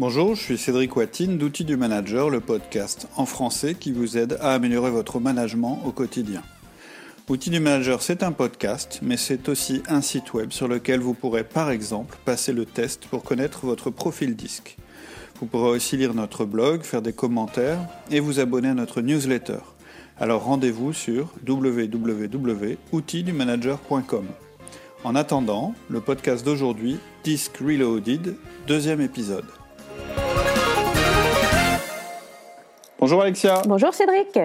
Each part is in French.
Bonjour, je suis Cédric Watine d'Outils du Manager, le podcast en français qui vous aide à améliorer votre management au quotidien. Outils du Manager, c'est un podcast, mais c'est aussi un site web sur lequel vous pourrez par exemple passer le test pour connaître votre profil disque. Vous pourrez aussi lire notre blog, faire des commentaires et vous abonner à notre newsletter. Alors rendez-vous sur www.outildumanager.com. En attendant, le podcast d'aujourd'hui, Disc Reloaded, deuxième épisode. Bonjour Alexia. Bonjour Cédric.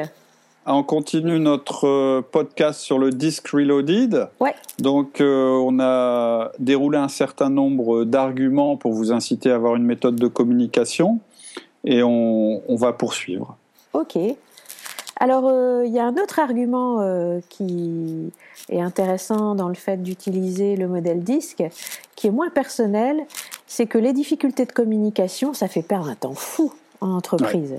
On continue notre euh, podcast sur le disque Reloaded. Ouais. Donc, euh, on a déroulé un certain nombre d'arguments pour vous inciter à avoir une méthode de communication et on, va poursuivre. Ok. Alors, euh, il y a un autre argument qui est intéressant dans le fait d'utiliser le modèle disque, qui est moins personnel, c'est que les difficultés de communication, ça fait perdre un temps fou en entreprise.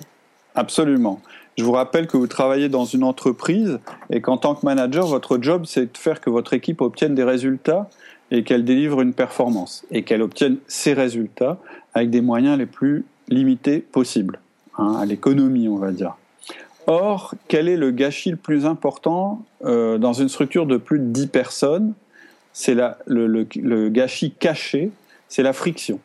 Absolument. Je vous rappelle que vous travaillez dans une entreprise et qu'en tant que manager, votre job, c'est de faire que votre équipe obtienne des résultats et qu'elle délivre une performance et qu'elle obtienne ces résultats avec des moyens les plus limités possibles, hein, à l'économie, on va dire. Or, quel est le gâchis le plus important euh, dans une structure de plus de 10 personnes? C'est le, le gâchis caché, c'est la friction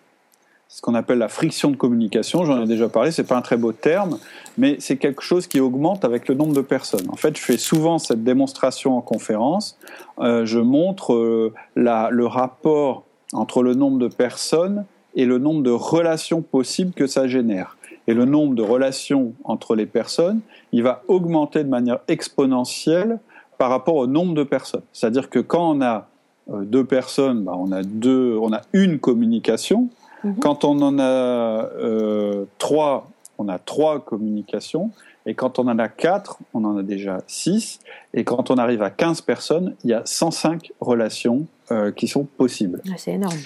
ce qu'on appelle la friction de communication. J'en ai déjà parlé, c'est pas un très beau terme, mais c'est quelque chose qui augmente avec le nombre de personnes. En fait, je fais souvent cette démonstration en conférence. Euh, je montre euh, le rapport entre le nombre de personnes et le nombre de relations possibles que ça génère. Et le nombre de relations entre les personnes, il va augmenter de manière exponentielle par rapport au nombre de personnes. C'est-à-dire que quand on a euh, deux personnes, bah, on a deux, on a une communication. Mhm. Quand on en a euh, trois, on a trois communications. Et quand on en a quatre, on en a déjà six. Et quand on arrive à 15 personnes, il y a 105 relations euh, qui sont possibles. Ah, c'est énorme.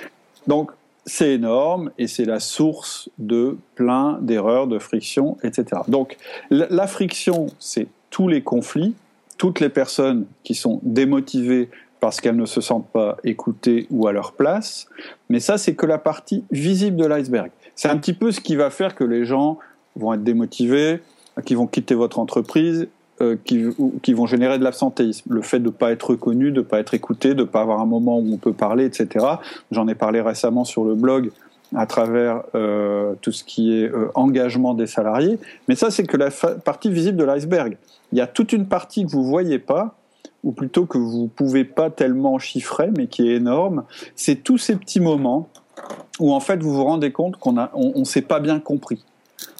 Donc, c'est énorme et c'est la source de plein d'erreurs, de frictions, etc. Donc, la friction, c'est tous les conflits, toutes les personnes qui sont démotivées parce qu'elles ne se sentent pas écoutées ou à leur place. Mais ça, c'est que la partie visible de l'iceberg. C'est un petit peu ce qui va faire que les gens vont être démotivés, qui vont quitter votre entreprise, euh, qui, vont générer de l'absentéisme. Le fait de ne pas être reconnu, de ne pas être écouté, de ne pas avoir un moment où on peut parler, etc. J'en ai parlé récemment sur le blog à travers euh, tout ce qui est euh, engagement des salariés. Mais ça, c'est que la partie visible de l'iceberg. Il y a toute une partie que vous ne voyez pas, ou plutôt que vous pouvez pas tellement chiffrer, mais qui est énorme, c'est tous ces petits moments où en fait vous vous rendez compte qu'on a, on, s'est pas bien compris.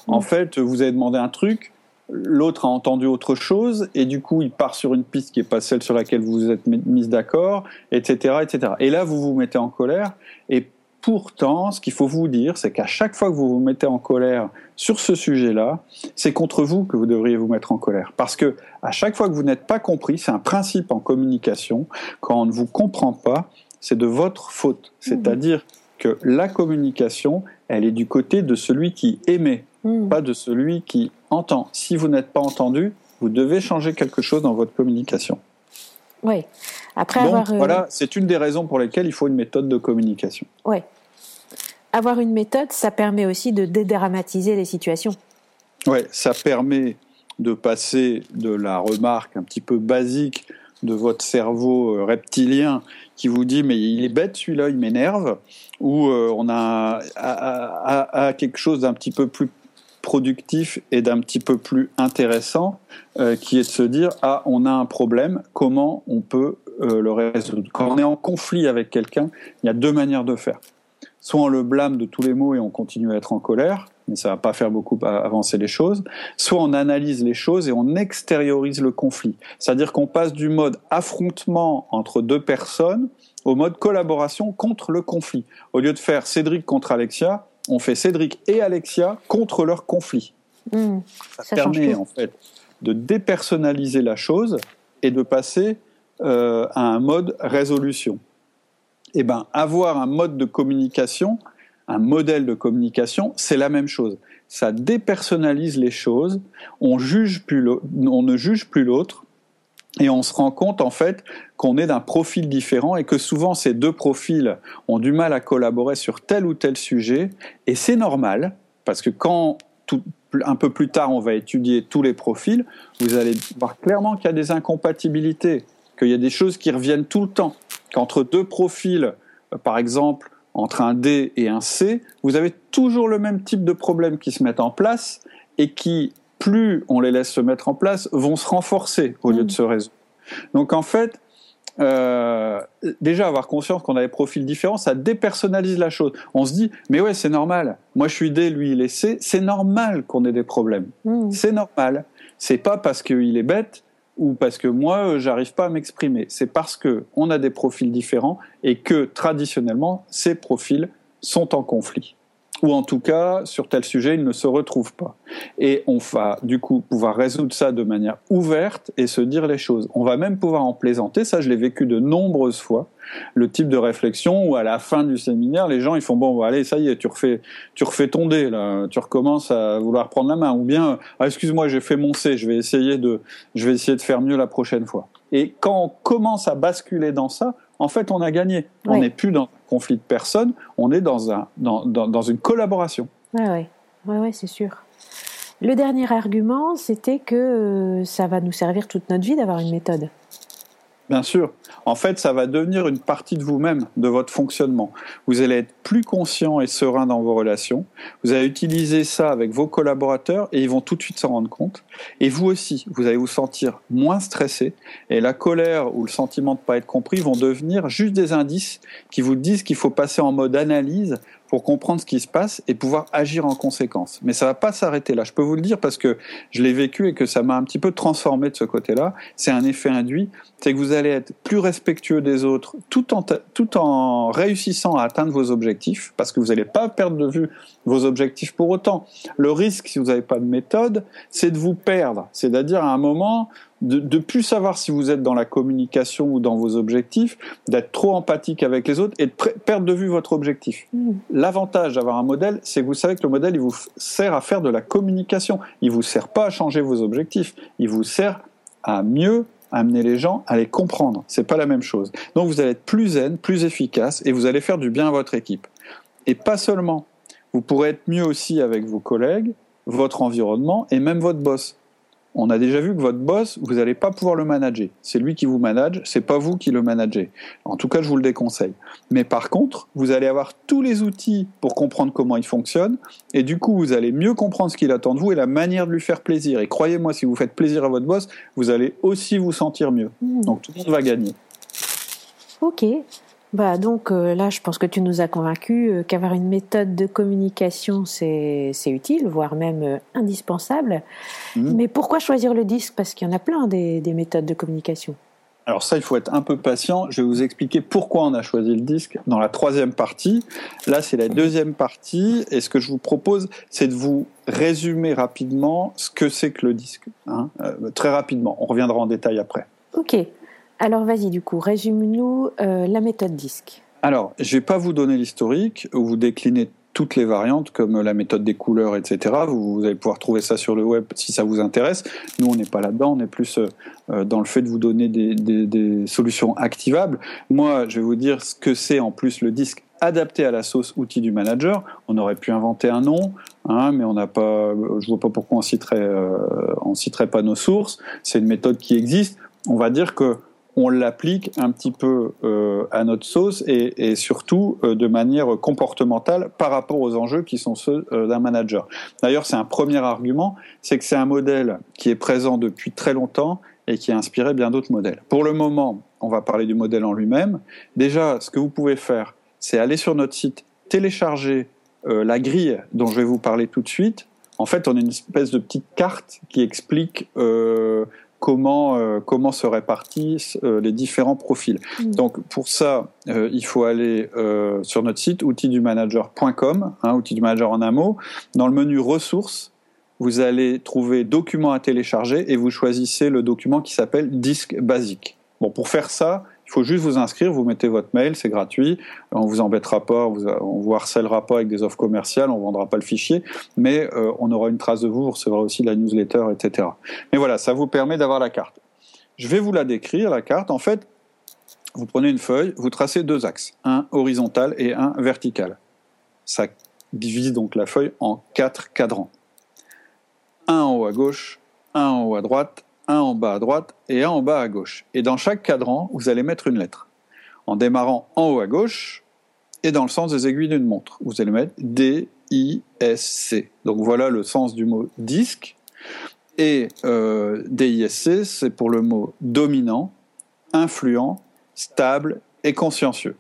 En mm. fait, vous avez demandé un truc, l'autre a entendu autre chose, et du coup il part sur une piste qui est pas celle sur laquelle vous vous êtes mise d'accord, etc., etc. Et là vous vous mettez en colère, et Pourtant, ce qu'il faut vous dire, c'est qu'à chaque fois que vous vous mettez en colère sur ce sujet-là, c'est contre vous que vous devriez vous mettre en colère. Parce que à chaque fois que vous n'êtes pas compris, c'est un principe en communication, quand on ne vous comprend pas, c'est de votre faute. Mmh. C'est-à-dire que la communication, elle est du côté de celui qui émet, mmh. pas de celui qui entend. Si vous n'êtes pas entendu, vous devez changer quelque chose dans votre communication. Oui. Après Donc, avoir, euh, voilà, c'est une des raisons pour lesquelles il faut une méthode de communication. Oui avoir une méthode, ça permet aussi de dédramatiser les situations. Oui, ça permet de passer de la remarque un petit peu basique de votre cerveau euh, reptilien qui vous dit mais il est bête celui-là, il m'énerve, ou euh, on a quelque chose d'un petit peu plus productif et d'un petit peu plus intéressant, euh, qui est de se dire ah on a un problème, comment on peut le résoudre? Quand on est en conflit avec quelqu'un, il y a deux manières de faire soit on le blâme de tous les maux et on continue à être en colère, mais ça va pas faire beaucoup avancer les choses, soit on analyse les choses et on extériorise le conflit. C'est-à-dire qu'on passe du mode affrontement entre deux personnes au mode collaboration contre le conflit. Au lieu de faire Cédric contre Alexia, on fait Cédric et Alexia contre leur conflit. Mmh, ça, permet en fait de dépersonnaliser la chose et de passer euh, à un mode résolution eh ben, avoir un mode de communication, un modèle de communication, c'est la même chose. Ça dépersonnalise les choses, on, ne juge plus l'autre, et on se rend compte en fait qu'on est d'un profil différent et que souvent ces deux profils ont du mal à collaborer sur tel ou tel sujet et c'est normal parce que quand un peu plus tard on va étudier tous les profils, vous allez voir clairement qu'il y a des incompatibilités, qu'il y a des choses qui reviennent tout le temps, qu'entre deux profils, euh, par exemple entre un D et un C, vous avez toujours le même type de problèmes qui se mettent en place et qui plus on les laisse se mettre en place, vont se renforcer au lieu de mm. se résoudre. Donc en fait, euh, déjà avoir conscience qu'on a des profils différents, ça dépersonnalise la chose. On se dit, mais ouais, c'est normal. Moi, je suis D, lui, il est C. C'est normal qu'on ait des problèmes. Mm. C'est normal. C'est pas parce qu'il est bête ou parce que moi, j'arrive pas à m'exprimer. C'est parce que on a des profils différents et que traditionnellement, ces profils sont en conflit ou en tout cas, sur tel sujet, ils ne se retrouvent pas. Et on va du coup pouvoir résoudre ça de manière ouverte et se dire les choses. On va même pouvoir en plaisanter, ça je l'ai vécu de nombreuses fois, le type de réflexion où à la fin du séminaire, les gens ils font bon, allez, ça y est, tu refais, tu refais ton dé, là, tu recommences à vouloir prendre la main, ou bien, ah, excuse-moi, j'ai fait mon C, je vais essayer de, je vais essayer de faire mieux la prochaine fois. Et quand on commence à basculer dans ça, en fait, on a gagné. On n'est plus dans un conflit de personnes, on est dans, un, dans, dans, une collaboration. Oui, ouais. ouais, ouais c'est sûr. Le dernier argument, c'était que euh, ça va nous servir toute notre vie d'avoir une méthode. Bien sûr. En fait, ça va devenir une partie de vous-même, de votre fonctionnement. Vous allez être plus conscient et serein dans vos relations. Vous allez utiliser ça avec vos collaborateurs et ils vont tout de suite s'en rendre compte. Et vous aussi, vous allez vous sentir moins stressé et la colère ou le sentiment de ne pas être compris vont devenir juste des indices qui vous disent qu'il faut passer en mode analyse pour comprendre ce qui se passe et pouvoir agir en conséquence. Mais ça va pas s'arrêter là. Je peux vous le dire parce que je l'ai vécu et que ça m'a un petit peu transformé de ce côté-là. C'est un effet induit. C'est que vous allez être plus respectueux des autres tout en, tout en réussissant à atteindre vos objectifs parce que vous n'allez pas perdre de vue vos objectifs pour autant. Le risque, si vous n'avez pas de méthode, c'est de vous perdre. C'est-à-dire à un moment, de, de plus savoir si vous êtes dans la communication ou dans vos objectifs, d'être trop empathique avec les autres et de perdre de vue votre objectif. Mmh. L'avantage d'avoir un modèle, c'est que vous savez que le modèle, il vous sert à faire de la communication. Il vous sert pas à changer vos objectifs. Il vous sert à mieux amener les gens à les comprendre. C'est pas la même chose. Donc vous allez être plus zen, plus efficace et vous allez faire du bien à votre équipe. Et pas seulement. Vous pourrez être mieux aussi avec vos collègues, votre environnement et même votre boss on a déjà vu que votre boss, vous n'allez pas pouvoir le manager. C'est lui qui vous manage, c'est pas vous qui le managez. En tout cas, je vous le déconseille. Mais par contre, vous allez avoir tous les outils pour comprendre comment il fonctionne, et du coup, vous allez mieux comprendre ce qu'il attend de vous et la manière de lui faire plaisir. Et croyez-moi, si vous faites plaisir à votre boss, vous allez aussi vous sentir mieux. Mmh. Donc tout le monde va gagner. Ok, bah donc euh, là, je pense que tu nous as convaincus euh, qu'avoir une méthode de communication, c'est utile, voire même euh, indispensable. Mmh. Mais pourquoi choisir le disque? Parce qu'il y en a plein des, des, méthodes de communication. Alors ça, il faut être un peu patient. Je vais vous expliquer pourquoi on a choisi le disque dans la troisième partie. Là, c'est la deuxième partie. Et ce que je vous propose, c'est de vous résumer rapidement ce que c'est que le disque. Hein, très rapidement. On reviendra en détail après. Ok. Alors vas-y, du coup, résume-nous euh, la méthode DISC. Alors, je ne vais pas vous donner l'historique, vous déclinez toutes les variantes comme la méthode des couleurs, etc. Vous, allez pouvoir trouver ça sur le web si ça vous intéresse. Nous, on n'est pas là-dedans, on est plus euh, dans le fait de vous donner des, solutions activables. Moi, je vais vous dire ce que c'est en plus le disque adapté à la sauce outil du manager. On aurait pu inventer un nom, hein, mais on n'a pas. Je vois pas pourquoi on citerait, euh, on citerait pas nos sources. C'est une méthode qui existe. On va dire que on l'applique un petit peu euh, à notre sauce et, surtout euh, de manière comportementale par rapport aux enjeux qui sont ceux euh, d'un manager. D'ailleurs, c'est un premier argument, c'est que c'est un modèle qui est présent depuis très longtemps et qui a inspiré bien d'autres modèles. Pour le moment, on va parler du modèle en lui-même. Déjà, ce que vous pouvez faire, c'est aller sur notre site, télécharger la grille dont je vais vous parler tout de suite. En fait, on a une espèce de petite carte qui explique comment, euh, comment se répartissent euh, les différents profils. Mm. Donc pour ça, euh, il faut aller sur notre site outildumanager.com, hein, outil du manager en un mot. Dans le menu ressources, vous allez trouver documents à télécharger et vous choisissez le document qui s'appelle disque basique. Bon, pour faire ça, il faut juste vous inscrire, vous mettez votre mail, c'est gratuit. On vous embêtera pas, on vous harcèlera pas avec des offres commerciales, on vendra pas le fichier, mais euh, on aura une trace de vous, vous recevrez aussi la newsletter, etc. Mais voilà, ça vous permet d'avoir la carte. Je vais vous la décrire, la carte. En fait, vous prenez une feuille, vous tracez deux axes, un horizontal et un vertical. Ça divise donc la feuille en quatre cadrans. Un en haut à gauche, un en haut à droite, un en bas à droite et un en bas à gauche. Et dans chaque cadran, vous allez mettre une lettre. En démarrant en haut à gauche et dans le sens des aiguilles d'une montre. Vous allez mettre D, I, S, C. Donc voilà le sens du mot disque. Et euh, DISC, c'est pour le mot dominant, influent, stable et consciencieux.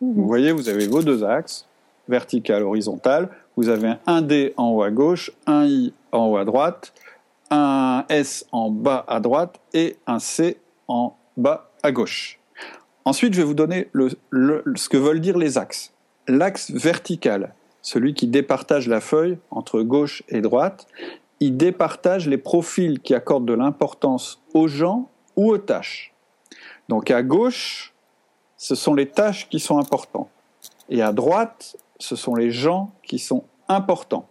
Mhm. Vous voyez, vous avez vos deux axes, vertical, horizontal. Vous avez un D en haut à gauche, un I en haut à droite, un S en bas à droite et un C en bas à gauche. Ensuite, je vais vous donner ce que veulent dire les axes. L'axe vertical, celui qui départage la feuille entre gauche et droite, il départage les profils qui accordent de l'importance aux gens ou aux tâches. Donc à gauche, ce sont les tâches qui sont importantes. Et à droite, ce sont les gens qui sont importants.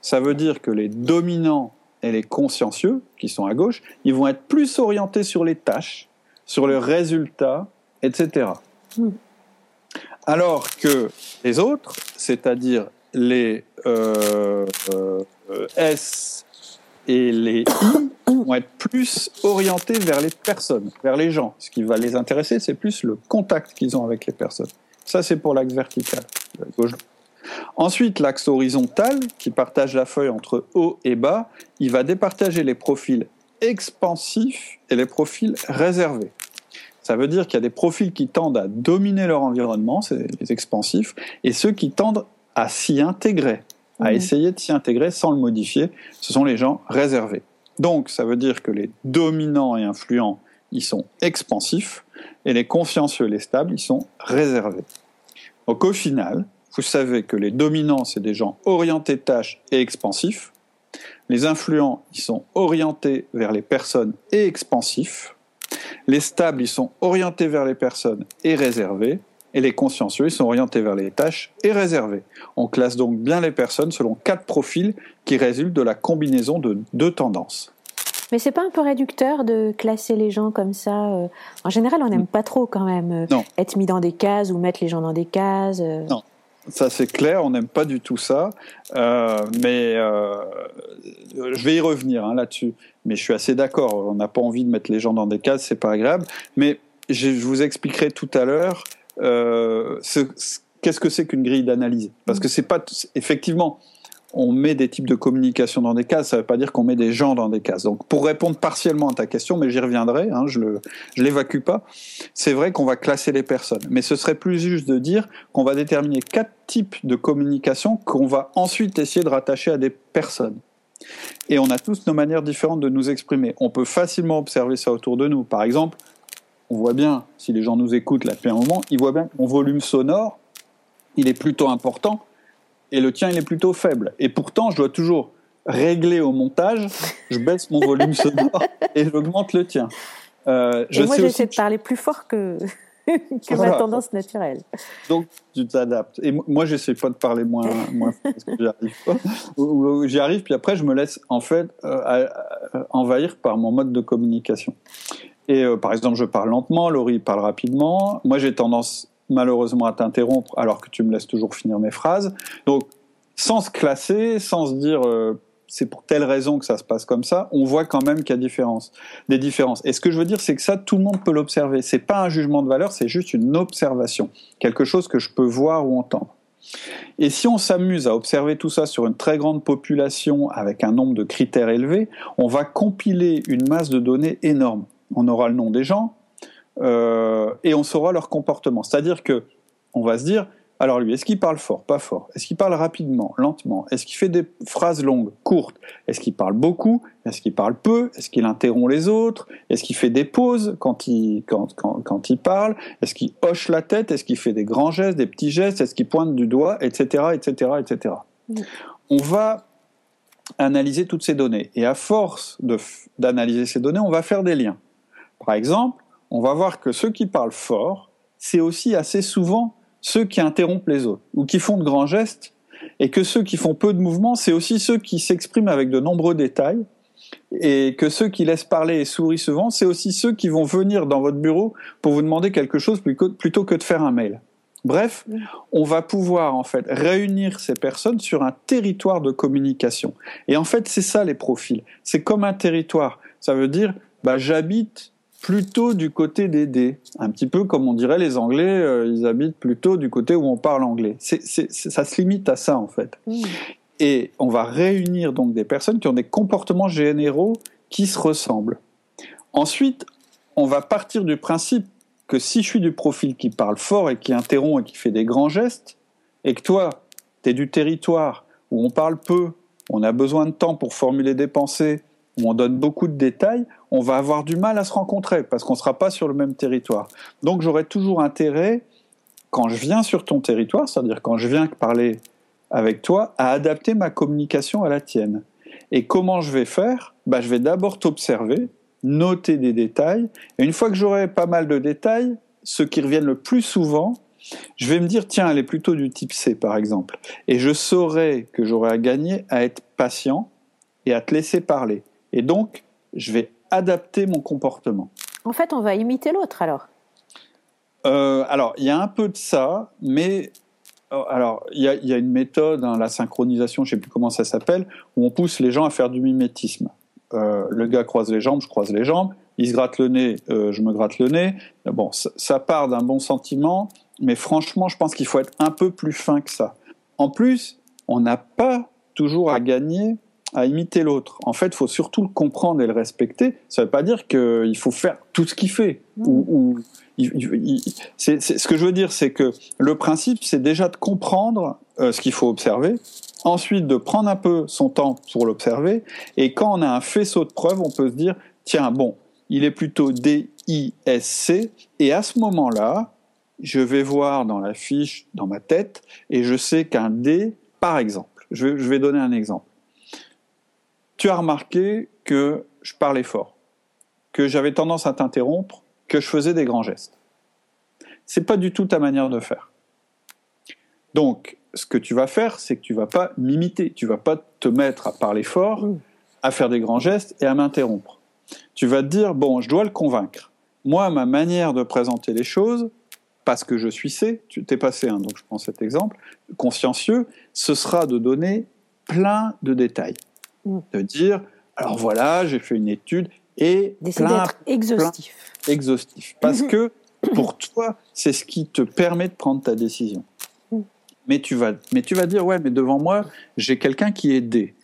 Ça veut dire que les dominants et les consciencieux, qui sont à gauche, ils vont être plus orientés sur les tâches, sur le résultat, etc. Alors que les autres, c'est-à-dire les euh, euh, S et les I, vont être plus orientés vers les personnes, vers les gens. Ce qui va les intéresser, c'est plus le contact qu'ils ont avec les personnes. Ça, c'est pour l'axe vertical, gauche Ensuite, l'axe horizontal, qui partage la feuille entre haut et bas, il va départager les profils expansifs et les profils réservés. Ça veut dire qu'il y a des profils qui tendent à dominer leur environnement, c'est les expansifs, et ceux qui tendent à s'y intégrer, à mmh. essayer de s'y intégrer sans le modifier, ce sont les gens réservés. Donc, ça veut dire que les dominants et influents, ils sont expansifs, et les consciencieux, les stables, ils sont réservés. Donc, au final, vous savez que les dominants, c'est des gens orientés tâches et expansifs. Les influents, ils sont orientés vers les personnes et expansifs. Les stables, ils sont orientés vers les personnes et réservés. Et les consciencieux, ils sont orientés vers les tâches et réservés. On classe donc bien les personnes selon quatre profils qui résultent de la combinaison de deux tendances. Mais c'est pas un peu réducteur de classer les gens comme ça euh, En général, on n'aime pas trop quand même euh, être mis dans des cases ou mettre les gens dans des cases. Euh? Non, ça c'est clair, on n'aime pas du tout ça, euh, mais euh, je vais y revenir hein, là-dessus. Mais je suis assez d'accord, on n'a pas envie de mettre les gens dans des cases, c'est pas agréable. Mais je, vous expliquerai tout à l'heure euh, qu'est-ce que c'est qu'une grille d'analyse, parce que c'est pas effectivement on met des types de communication dans des cases, ça ne veut pas dire qu'on met des gens dans des cases. Donc pour répondre partiellement à ta question, mais j'y reviendrai, hein, je ne l'évacue pas, c'est vrai qu'on va classer les personnes. Mais ce serait plus juste de dire qu'on va déterminer quatre types de communication qu'on va ensuite essayer de rattacher à des personnes. Et on a tous nos manières différentes de nous exprimer. On peut facilement observer ça autour de nous. Par exemple, on voit bien, si les gens nous écoutent là depuis un moment, ils voient bien que mon volume sonore, il est plutôt important et le tien il est plutôt faible. Et pourtant, je dois toujours régler au montage, je baisse mon volume sonore et j'augmente le tien. Euh, je et moi, j'essaie de parler plus fort que, que ma tendance naturelle. Donc, tu t'adaptes. Et moi, j'essaie pas de parler moins, moins fort parce que j'y arrive pas. J'y arrive, puis après, je me laisse en fait euh, envahir par mon mode de communication. Et euh, par exemple, je parle lentement, Laurie parle rapidement. Moi, j'ai tendance malheureusement à t'interrompre alors que tu me laisses toujours finir mes phrases. Donc, sans se classer, sans se dire euh, c'est pour telle raison que ça se passe comme ça, on voit quand même qu'il y a des différences. Et ce que je veux dire, c'est que ça, tout le monde peut l'observer. C'est pas un jugement de valeur, c'est juste une observation, quelque chose que je peux voir ou entendre. Et si on s'amuse à observer tout ça sur une très grande population avec un nombre de critères élevés, on va compiler une masse de données énorme. On aura le nom des gens, euh, et on saura leur comportement. C'est-à-dire que on va se dire, alors lui, est-ce qu'il parle fort, pas fort? Est-ce qu'il parle rapidement, lentement? Est-ce qu'il fait des phrases longues, courtes? Est-ce qu'il parle beaucoup? Est-ce qu'il parle peu? Est-ce qu'il interrompt les autres? Est-ce qu'il fait des pauses quand il, quand, quand, quand il parle? Est-ce qu'il hoche la tête? Est-ce qu'il fait des grands gestes, des petits gestes? Est-ce qu'il pointe du doigt? Etc. etc., etc. On va analyser toutes ces données. Et à force d'analyser ces données, on va faire des liens. Par exemple, on va voir que ceux qui parlent fort, c'est aussi assez souvent ceux qui interrompent les autres ou qui font de grands gestes, et que ceux qui font peu de mouvements, c'est aussi ceux qui s'expriment avec de nombreux détails et que ceux qui laissent parler et sourient souvent, c'est aussi ceux qui vont venir dans votre bureau pour vous demander quelque chose plutôt que de faire un mail. Bref, on va pouvoir en fait réunir ces personnes sur un territoire de communication. Et en fait, c'est ça les profils. C'est comme un territoire. Ça veut dire, bah, j'habite plutôt du côté des dés. Un petit peu comme on dirait les Anglais, euh, ils habitent plutôt du côté où on parle anglais. ça se limite à ça en fait. Et on va réunir donc des personnes qui ont des comportements généraux qui se ressemblent. Ensuite, on va partir du principe que si je suis du profil qui parle fort et qui interrompt et qui fait des grands gestes, et que toi, tu es du territoire où on parle peu, on a besoin de temps pour formuler des pensées, où on donne beaucoup de détails, on va avoir du mal à se rencontrer parce qu'on ne sera pas sur le même territoire. Donc j'aurai toujours intérêt, quand je viens sur ton territoire, c'est-à-dire quand je viens parler avec toi, à adapter ma communication à la tienne. Et comment je vais faire? Bah, Je vais d'abord t'observer, noter des détails, et une fois que j'aurai pas mal de détails, ceux qui reviennent le plus souvent, je vais me dire, tiens, elle est plutôt du type C, par exemple. Et je saurai que j'aurai à gagner à être patient et à te laisser parler. Et donc, je vais adapter mon comportement. En fait, on va imiter l'autre alors euh, Alors, il y a un peu de ça, mais euh, alors, il y, a, une méthode, hein, la synchronisation, je ne sais plus comment ça s'appelle, où on pousse les gens à faire du mimétisme. Euh, le gars croise les jambes, je croise les jambes, il se gratte le nez, je me gratte le nez. Bon, ça part d'un bon sentiment, mais franchement, je pense qu'il faut être un peu plus fin que ça. En plus, on n'a pas toujours à gagner à imiter l'autre. En fait, il faut surtout le comprendre et le respecter. Ça ne veut pas dire qu'il faut faire tout ce qu'il fait. Ou, ce que je veux dire, c'est que le principe, c'est déjà de comprendre euh, ce qu'il faut observer, ensuite de prendre un peu son temps pour l'observer, et quand on a un faisceau de preuves, on peut se dire, tiens, bon, il est plutôt D-I-S-C, et à ce moment-là, je vais voir dans la fiche, dans ma tête, et je sais qu'un D, par exemple, je vais donner un exemple tu as remarqué que je parlais fort, que j'avais tendance à t'interrompre, que je faisais des grands gestes. C'est pas du tout ta manière de faire. Donc, ce que tu vas faire, c'est que tu vas pas m'imiter, tu vas pas te mettre à parler fort, à faire des grands gestes et à m'interrompre. Tu vas te dire bon, je dois le convaincre. Moi, ma manière de présenter les choses, parce que je suis C, tu t'es passé un, donc je prends cet exemple, consciencieux, ce sera de donner plein de détails. Mm. de dire alors voilà, j'ai fait une étude et plein, exhaustif. exhaustif. Parce que pour toi, c'est ce qui te permet de prendre ta décision. Mm. Mais tu vas, mais tu vas dire ouais, mais devant moi, j'ai quelqu'un qui est D.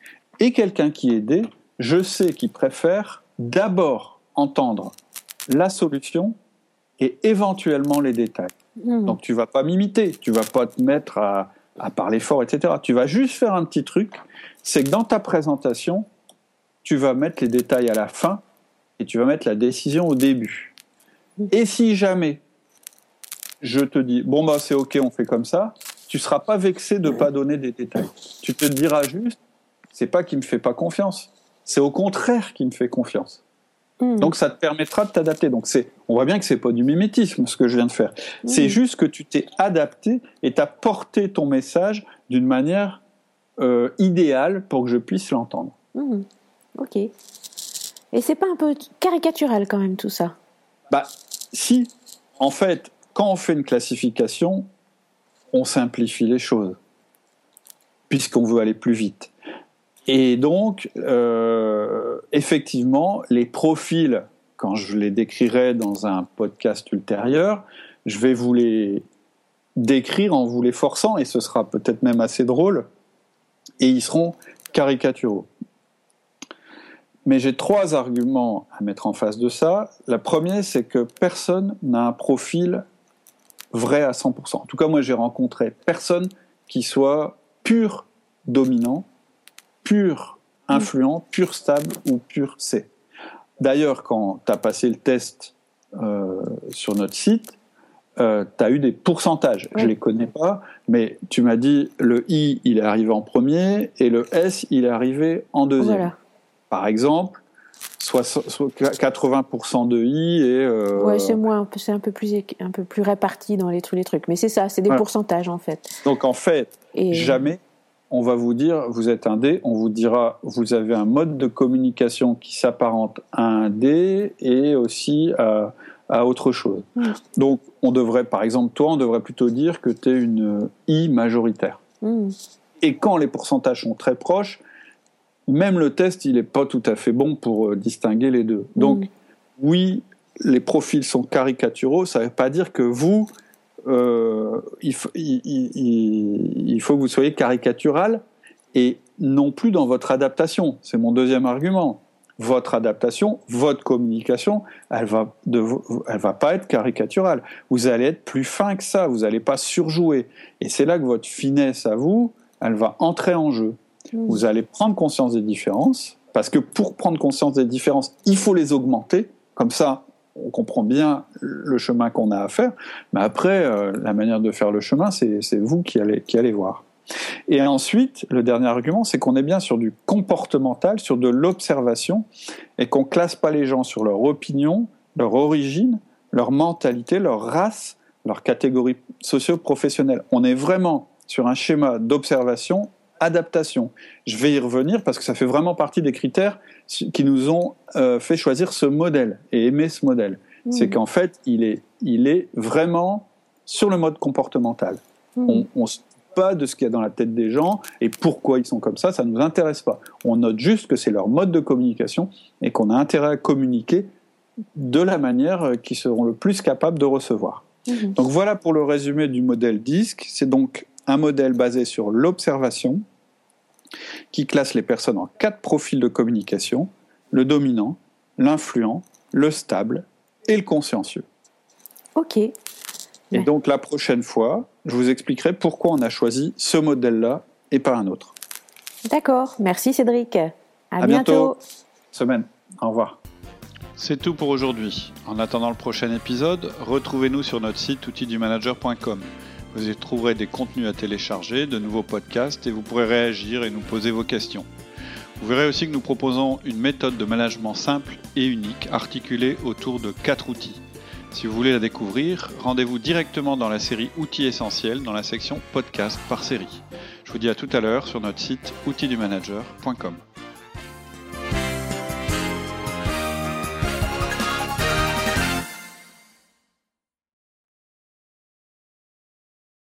Et quelqu'un qui est D, je sais qu'il préfère d'abord entendre la solution et éventuellement les détails. Mm. Donc tu vas pas m'imiter, tu vas pas te mettre à, à parler fort, etc. Tu vas juste faire un petit truc, c'est que dans ta présentation, tu vas mettre les détails à la fin et tu vas mettre la décision au début. Et si jamais je te dis, bon bah c'est ok, on fait comme ça, tu seras pas vexé de pas donner des détails. Tu te diras juste, c'est pas qu'il me fait pas confiance, c'est au contraire qu'il me fait confiance. Hmm. Donc ça te permettra de t'adapter. Donc c'est, on voit bien que c'est pas du mimétisme ce que je viens de faire. C'est hmm. juste que tu t'es adapté et t'as porté ton message d'une manière euh, idéale pour que je puisse l'entendre. Hmm. Ok. Et c'est pas un peu caricatural quand même tout ça? Bah si. En fait, quand on fait une classification, on simplifie les choses puisqu'on veut aller plus vite. Et donc, euh, effectivement, les profils, quand je les décrirai dans un podcast ultérieur, je vais vous les décrire en vous les forçant, et ce sera peut-être même assez drôle, et ils seront caricaturaux. Mais j'ai trois arguments à mettre en face de ça. La première, c'est que personne n'a un profil vrai à 100%. En tout cas, moi, j'ai rencontré personne qui soit pur dominant pur influent, pur stable ou pur C. D'ailleurs, quand tu as passé le test euh, sur notre site, euh, tu as eu des pourcentages. Je ne les connais pas, mais tu m'as dit le I, il est arrivé en premier et le S, il est arrivé en deuxième. Par exemple, 80% de I et... Euh... Ouais, c'est moins, c'est un peu plus un peu plus réparti dans les, tous les trucs, mais c'est ça, c'est des pourcentages en fait. Donc en fait, jamais on va vous dire, vous êtes un D, on vous dira, vous avez un mode de communication qui s'apparente à un D et aussi à, autre chose. Donc, on devrait, par exemple, toi, on devrait plutôt dire que tu es une I majoritaire. Et quand les pourcentages sont très proches, même le test, il n'est pas tout à fait bon pour euh, distinguer les deux. Donc, oui, les profils sont caricaturaux, ça ne veut pas dire que vous, euh, il, faut que vous soyez caricatural et non plus dans votre adaptation. C'est mon deuxième argument. Votre adaptation, votre communication, elle va, elle va pas être caricaturale. Vous allez être plus fin que ça. Vous n'allez pas surjouer. Et c'est là que votre finesse à vous, elle va entrer en jeu. Mmh. Vous allez prendre conscience des différences, parce que pour prendre conscience des différences, il faut les augmenter. Comme ça, on comprend bien le chemin qu'on a à faire, mais après, euh, la manière de faire le chemin, c'est vous qui allez, qui allez voir. Et ensuite, le dernier argument, c'est qu'on est bien sur du comportemental, sur de l'observation, et qu'on classe pas les gens sur leur opinion, leur origine, leur mentalité, leur race, leur catégorie socio-professionnelle. On est vraiment sur un schéma d'observation, adaptation. Je vais y revenir parce que ça fait vraiment partie des critères qui nous ont euh, fait choisir ce modèle et aimer ce modèle. Mmh. C'est qu'en fait, il est, il est vraiment sur le mode comportemental. Mmh. On ne se pas de ce qu'il y a dans la tête des gens et pourquoi ils sont comme ça, ça ne nous intéresse pas. On note juste que c'est leur mode de communication et qu'on a intérêt à communiquer de la manière euh, qu'ils seront le plus capables de recevoir. Mmh. Donc voilà pour le résumé du modèle DISC. C'est donc un modèle basé sur l'observation, qui classe les personnes en quatre profils de communication, le dominant, l'influent, le stable et le consciencieux. Ok. Et donc la prochaine fois, je vous expliquerai pourquoi on a choisi ce modèle-là et pas un autre. D'accord, merci Cédric. À, bientôt. Semaine. Au revoir. C'est tout pour aujourd'hui. En attendant le prochain épisode, retrouvez-nous sur notre site outildumanager.com. Vous y trouverez des contenus à télécharger, de nouveaux podcasts et vous pourrez réagir et nous poser vos questions. Vous verrez aussi que nous proposons une méthode de management simple et unique articulée autour de quatre outils. Si vous voulez la découvrir, rendez-vous directement dans la série Outils essentiels dans la section Podcast par série. Je vous dis à tout à l'heure sur notre site outildumanager.com.